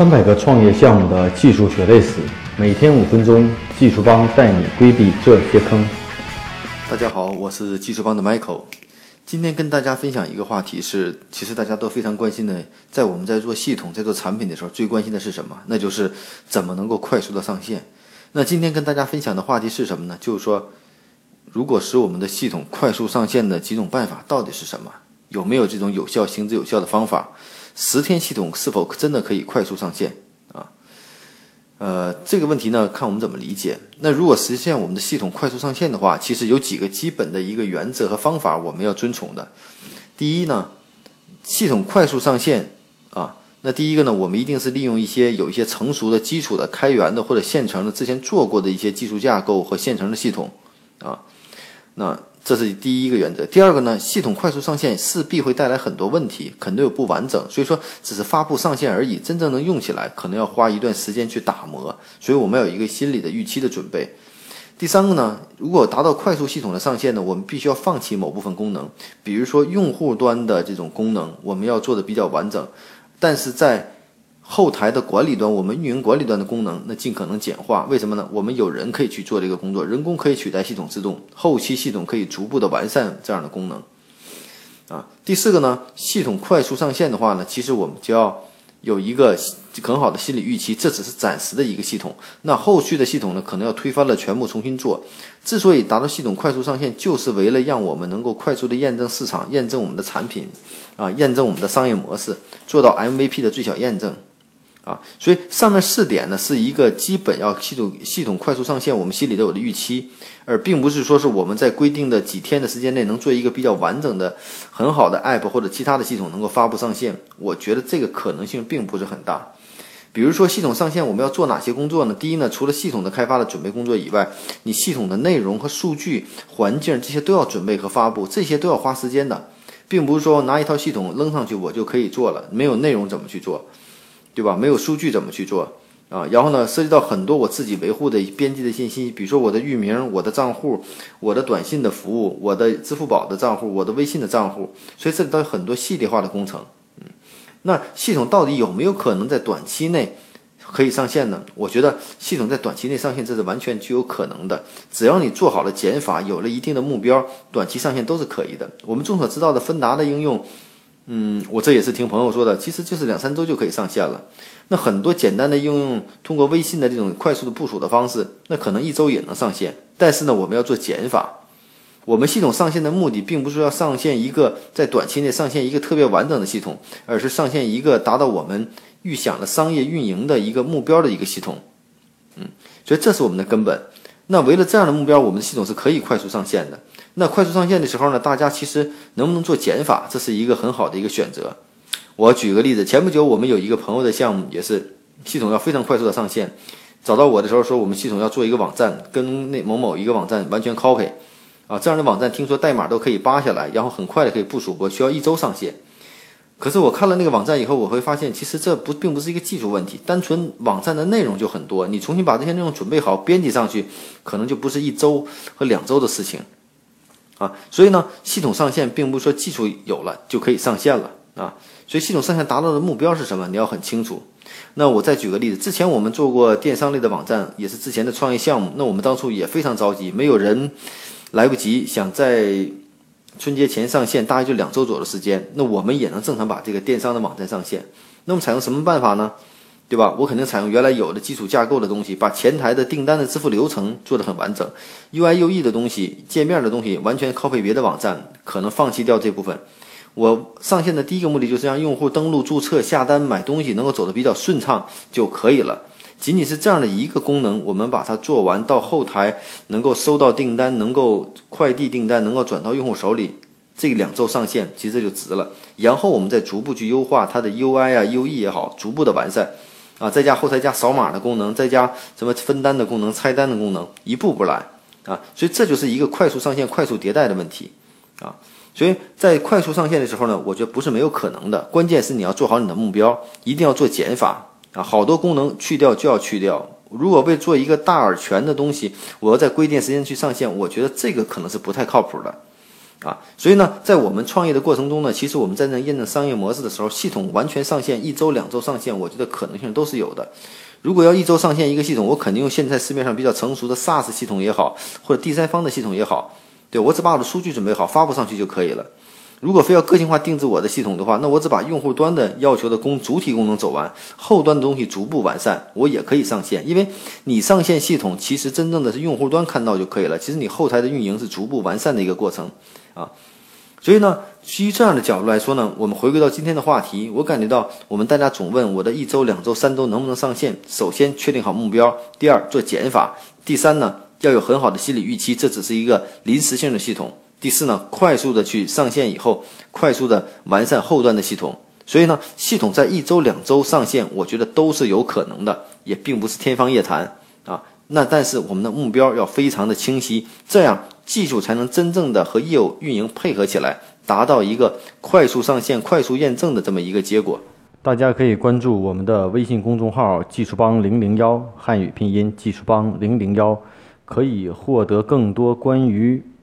三百个创业项目的技术血泪史，每天五分钟，技术帮带你规避这些坑。大家好，我是技术帮的 Michael。今天跟大家分享一个话题是，其实大家都非常关心的，在我们在做系统、在做产品的时候，最关心的是什么？那就是怎么能够快速的上线。那今天跟大家分享的话题是什么呢？就是说，如果使我们的系统快速上线的几种办法到底是什么？有没有这种有效、行之有效的方法？十天系统是否真的可以快速上线啊？呃，这个问题呢，看我们怎么理解。那如果实现我们的系统快速上线的话，其实有几个基本的一个原则和方法我们要遵从的。第一呢，系统快速上线啊，那第一个呢，我们一定是利用一些有一些成熟的基础的开源的或者现成的之前做过的一些技术架构和现成的系统啊，那。这是第一个原则。第二个呢，系统快速上线势必会带来很多问题，肯定有不完整，所以说只是发布上线而已，真正能用起来，可能要花一段时间去打磨。所以我们要有一个心理的预期的准备。第三个呢，如果达到快速系统的上线呢，我们必须要放弃某部分功能，比如说用户端的这种功能，我们要做的比较完整，但是在后台的管理端，我们运营管理端的功能，那尽可能简化。为什么呢？我们有人可以去做这个工作，人工可以取代系统自动，后期系统可以逐步的完善这样的功能。啊，第四个呢，系统快速上线的话呢，其实我们就要有一个很好的心理预期，这只是暂时的一个系统，那后续的系统呢，可能要推翻了全部重新做。之所以达到系统快速上线，就是为了让我们能够快速的验证市场，验证我们的产品，啊，验证我们的商业模式，做到 MVP 的最小验证。啊，所以上面四点呢是一个基本要系统系统快速上线，我们心里都有的预期，而并不是说是我们在规定的几天的时间内能做一个比较完整的、很好的 app 或者其他的系统能够发布上线。我觉得这个可能性并不是很大。比如说系统上线，我们要做哪些工作呢？第一呢，除了系统的开发的准备工作以外，你系统的内容和数据环境这些都要准备和发布，这些都要花时间的，并不是说拿一套系统扔上去我就可以做了，没有内容怎么去做？对吧？没有数据怎么去做啊？然后呢，涉及到很多我自己维护的编辑的信息，比如说我的域名、我的账户、我的短信的服务、我的支付宝的账户、我的微信的账户，所以这里都有很多系列化的工程。嗯，那系统到底有没有可能在短期内可以上线呢？我觉得系统在短期内上线这是完全具有可能的，只要你做好了减法，有了一定的目标，短期上线都是可以的。我们众所知道的芬达的应用。嗯，我这也是听朋友说的，其实就是两三周就可以上线了。那很多简单的应用，通过微信的这种快速的部署的方式，那可能一周也能上线。但是呢，我们要做减法。我们系统上线的目的，并不是要上线一个在短期内上线一个特别完整的系统，而是上线一个达到我们预想的商业运营的一个目标的一个系统。嗯，所以这是我们的根本。那为了这样的目标，我们的系统是可以快速上线的。那快速上线的时候呢，大家其实能不能做减法，这是一个很好的一个选择。我举个例子，前不久我们有一个朋友的项目，也是系统要非常快速的上线，找到我的时候说，我们系统要做一个网站，跟那某某一个网站完全 copy，啊，这样的网站听说代码都可以扒下来，然后很快的可以部署，我需要一周上线。可是我看了那个网站以后，我会发现，其实这不并不是一个技术问题，单纯网站的内容就很多，你重新把这些内容准备好，编辑上去，可能就不是一周和两周的事情。啊，所以呢，系统上线并不是说技术有了就可以上线了啊。所以系统上线达到的目标是什么？你要很清楚。那我再举个例子，之前我们做过电商类的网站，也是之前的创业项目。那我们当初也非常着急，没有人来不及，想在春节前上线，大概就两周左右的时间。那我们也能正常把这个电商的网站上线。那么采用什么办法呢？对吧？我肯定采用原来有的基础架构的东西，把前台的订单的支付流程做得很完整，UI、UE 的东西、界面的东西完全 copy 别的网站，可能放弃掉这部分。我上线的第一个目的就是让用户登录、注册、下单、买东西能够走得比较顺畅就可以了。仅仅是这样的一个功能，我们把它做完，到后台能够收到订单，能够快递订单，能够转到用户手里，这两周上线其实这就值了。然后我们再逐步去优化它的 UI 啊、UE 也好，逐步的完善。啊，再加后台加扫码的功能，再加什么分单的功能、拆单的功能，一步步来啊。所以这就是一个快速上线、快速迭代的问题啊。所以在快速上线的时候呢，我觉得不是没有可能的，关键是你要做好你的目标，一定要做减法啊。好多功能去掉就要去掉。如果为做一个大而全的东西，我要在规定时间去上线，我觉得这个可能是不太靠谱的啊。所以呢，在我们创业的过程中呢，其实我们在那验证商业模式的时候，系统完全上线一周、两周上线，我觉得可能性都是有的。如果要一周上线一个系统，我肯定用现在市面上比较成熟的 SaaS 系统也好，或者第三方的系统也好，对我只把我的数据准备好，发布上去就可以了。如果非要个性化定制我的系统的话，那我只把用户端的要求的功主体功能走完，后端的东西逐步完善，我也可以上线。因为你上线系统，其实真正的是用户端看到就可以了。其实你后台的运营是逐步完善的一个过程啊。所以呢，基于这样的角度来说呢，我们回归到今天的话题，我感觉到我们大家总问我的一周、两周、三周能不能上线。首先确定好目标，第二做减法，第三呢要有很好的心理预期，这只是一个临时性的系统。第四呢，快速的去上线以后，快速的完善后端的系统。所以呢，系统在一周、两周上线，我觉得都是有可能的，也并不是天方夜谭啊。那但是我们的目标要非常的清晰，这样技术才能真正的和业务运营配合起来，达到一个快速上线、快速验证的这么一个结果。大家可以关注我们的微信公众号“技术帮零零幺”汉语拼音“技术帮零零幺”，可以获得更多关于。